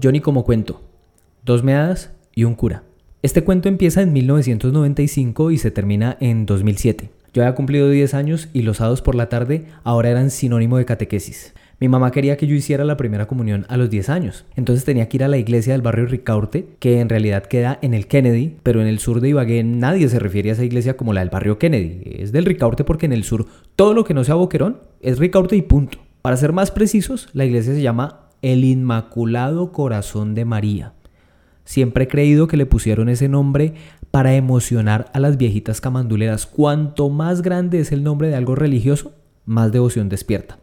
Johnny como cuento. Dos meadas y un cura. Este cuento empieza en 1995 y se termina en 2007. Yo había cumplido 10 años y los sábados por la tarde ahora eran sinónimo de catequesis. Mi mamá quería que yo hiciera la primera comunión a los 10 años. Entonces tenía que ir a la iglesia del barrio Ricaurte, que en realidad queda en el Kennedy, pero en el sur de Ibagué nadie se refiere a esa iglesia como la del barrio Kennedy. Es del Ricaurte porque en el sur todo lo que no sea Boquerón es Ricaurte y punto. Para ser más precisos, la iglesia se llama el Inmaculado Corazón de María. Siempre he creído que le pusieron ese nombre para emocionar a las viejitas camanduleras. Cuanto más grande es el nombre de algo religioso, más devoción despierta.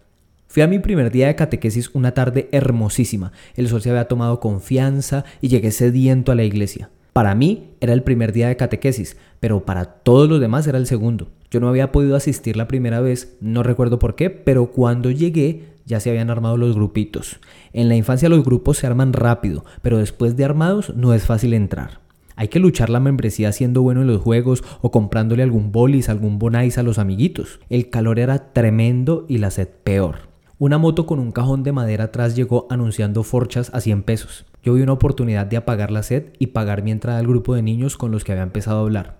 Fui a mi primer día de catequesis una tarde hermosísima. El sol se había tomado confianza y llegué sediento a la iglesia. Para mí era el primer día de catequesis, pero para todos los demás era el segundo. Yo no había podido asistir la primera vez, no recuerdo por qué, pero cuando llegué ya se habían armado los grupitos. En la infancia los grupos se arman rápido, pero después de armados no es fácil entrar. Hay que luchar la membresía siendo bueno en los juegos o comprándole algún bolis, algún bonais a los amiguitos. El calor era tremendo y la sed peor. Una moto con un cajón de madera atrás llegó anunciando forchas a 100 pesos. Yo vi una oportunidad de apagar la sed y pagar mi entrada al grupo de niños con los que había empezado a hablar.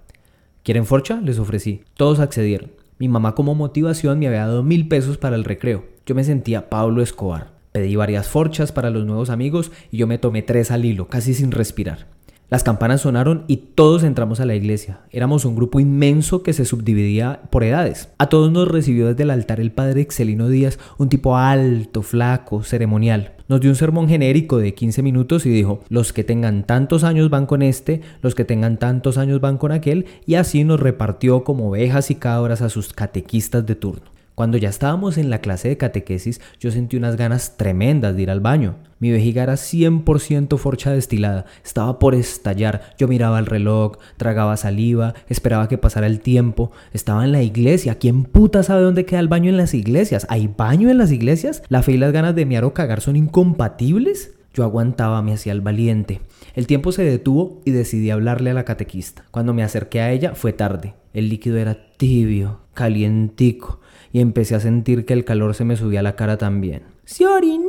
¿Quieren forcha? Les ofrecí. Todos accedieron. Mi mamá como motivación me había dado mil pesos para el recreo. Yo me sentía Pablo Escobar. Pedí varias forchas para los nuevos amigos y yo me tomé tres al hilo, casi sin respirar. Las campanas sonaron y todos entramos a la iglesia. Éramos un grupo inmenso que se subdividía por edades. A todos nos recibió desde el altar el padre Excelino Díaz, un tipo alto, flaco, ceremonial. Nos dio un sermón genérico de 15 minutos y dijo, los que tengan tantos años van con este, los que tengan tantos años van con aquel, y así nos repartió como ovejas y cabras a sus catequistas de turno. Cuando ya estábamos en la clase de catequesis, yo sentí unas ganas tremendas de ir al baño. Mi vejiga era 100% forcha destilada, estaba por estallar. Yo miraba el reloj, tragaba saliva, esperaba que pasara el tiempo. Estaba en la iglesia. ¿Quién puta sabe dónde queda el baño en las iglesias? ¿Hay baño en las iglesias? ¿La fe y las ganas de miar o cagar son incompatibles? Yo aguantaba, me hacía el valiente. El tiempo se detuvo y decidí hablarle a la catequista. Cuando me acerqué a ella fue tarde. El líquido era tibio, calientico y empecé a sentir que el calor se me subía a la cara también. ¡Se orinó!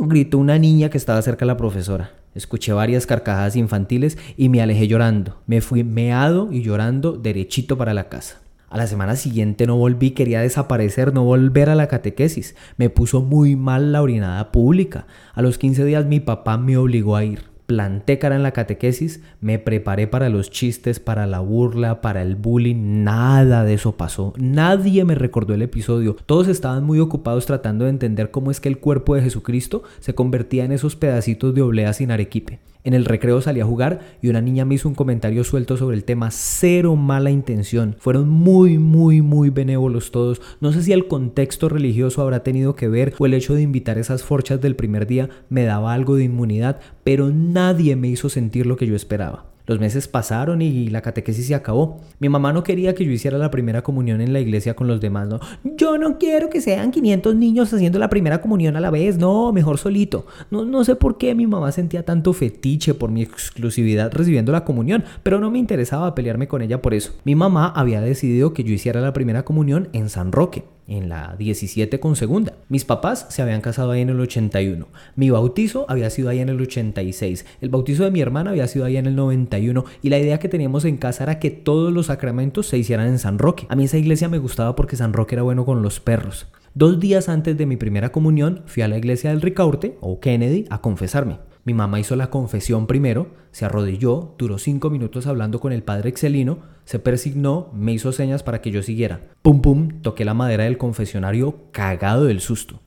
gritó una niña que estaba cerca de la profesora. Escuché varias carcajadas infantiles y me alejé llorando. Me fui meado y llorando derechito para la casa. A la semana siguiente no volví, quería desaparecer, no volver a la catequesis. Me puso muy mal la orinada pública. A los 15 días mi papá me obligó a ir planté cara en la catequesis, me preparé para los chistes, para la burla, para el bullying, nada de eso pasó. Nadie me recordó el episodio. Todos estaban muy ocupados tratando de entender cómo es que el cuerpo de Jesucristo se convertía en esos pedacitos de oblea sin arequipe. En el recreo salí a jugar y una niña me hizo un comentario suelto sobre el tema, cero mala intención. Fueron muy, muy, muy benévolos todos. No sé si el contexto religioso habrá tenido que ver o el hecho de invitar esas forchas del primer día me daba algo de inmunidad, pero nadie me hizo sentir lo que yo esperaba. Los meses pasaron y la catequesis se acabó. Mi mamá no quería que yo hiciera la primera comunión en la iglesia con los demás, ¿no? Yo no quiero que sean 500 niños haciendo la primera comunión a la vez, no, mejor solito. No, no sé por qué mi mamá sentía tanto fetiche por mi exclusividad recibiendo la comunión, pero no me interesaba pelearme con ella por eso. Mi mamá había decidido que yo hiciera la primera comunión en San Roque en la 17 con segunda. Mis papás se habían casado ahí en el 81. Mi bautizo había sido ahí en el 86. El bautizo de mi hermana había sido ahí en el 91. Y la idea que teníamos en casa era que todos los sacramentos se hicieran en San Roque. A mí esa iglesia me gustaba porque San Roque era bueno con los perros. Dos días antes de mi primera comunión fui a la iglesia del Ricaurte o Kennedy a confesarme. Mi mamá hizo la confesión primero, se arrodilló, duró cinco minutos hablando con el padre Excelino, se persignó, me hizo señas para que yo siguiera. Pum pum, toqué la madera del confesionario cagado del susto.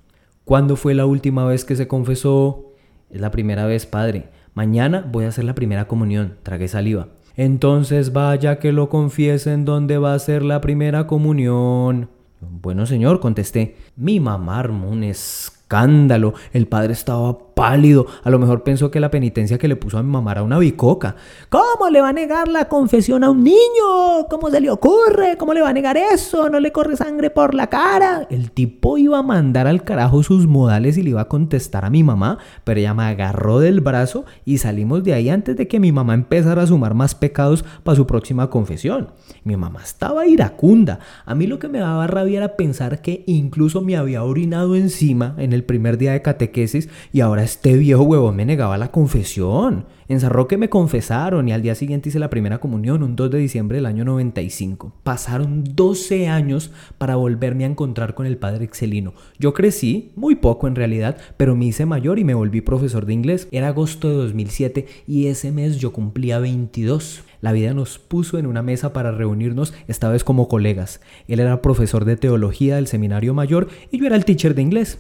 ¿Cuándo fue la última vez que se confesó? Es la primera vez, padre. Mañana voy a hacer la primera comunión. Tragué saliva. Entonces vaya que lo confiesen dónde va a ser la primera comunión. Bueno, señor, contesté. Mi mamá armó un escándalo. El padre estaba pálido. A lo mejor pensó que la penitencia que le puso a mi mamá era una bicoca. ¿Cómo le va a negar la confesión a un niño? ¿Cómo se le ocurre? ¿Cómo le va a negar eso? ¿No le corre sangre por la cara? El tipo iba a mandar al carajo sus modales y le iba a contestar a mi mamá, pero ella me agarró del brazo y salimos de ahí antes de que mi mamá empezara a sumar más pecados para su próxima confesión. Mi mamá estaba iracunda. A mí lo que me daba rabia era pensar que incluso me había orinado encima en el primer día de catequesis y ahora este viejo huevón me negaba la confesión. En San Roque me confesaron y al día siguiente hice la primera comunión, un 2 de diciembre del año 95. Pasaron 12 años para volverme a encontrar con el padre Excelino. Yo crecí, muy poco en realidad, pero me hice mayor y me volví profesor de inglés. Era agosto de 2007 y ese mes yo cumplía 22. La vida nos puso en una mesa para reunirnos, esta vez como colegas. Él era profesor de teología del seminario mayor y yo era el teacher de inglés.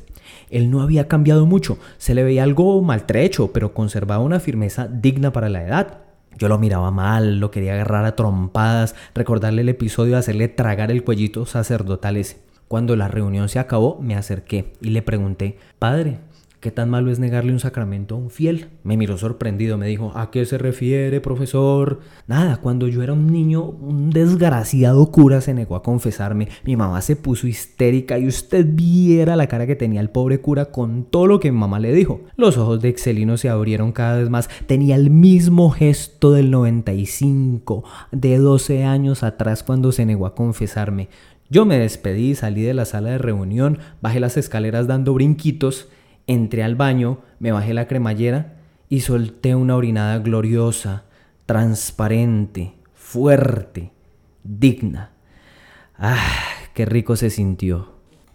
Él no había cambiado mucho, se le veía algo maltrecho, pero conservaba una firmeza digna para la edad. Yo lo miraba mal, lo quería agarrar a trompadas, recordarle el episodio de hacerle tragar el cuellito sacerdotal ese. Cuando la reunión se acabó, me acerqué y le pregunté, Padre, ¿Qué tan malo es negarle un sacramento a un fiel? Me miró sorprendido, me dijo, ¿a qué se refiere, profesor? Nada, cuando yo era un niño, un desgraciado cura se negó a confesarme. Mi mamá se puso histérica y usted viera la cara que tenía el pobre cura con todo lo que mi mamá le dijo. Los ojos de Excelino se abrieron cada vez más. Tenía el mismo gesto del 95, de 12 años atrás cuando se negó a confesarme. Yo me despedí, salí de la sala de reunión, bajé las escaleras dando brinquitos Entré al baño, me bajé la cremallera y solté una orinada gloriosa, transparente, fuerte, digna. ¡Ah! ¡Qué rico se sintió!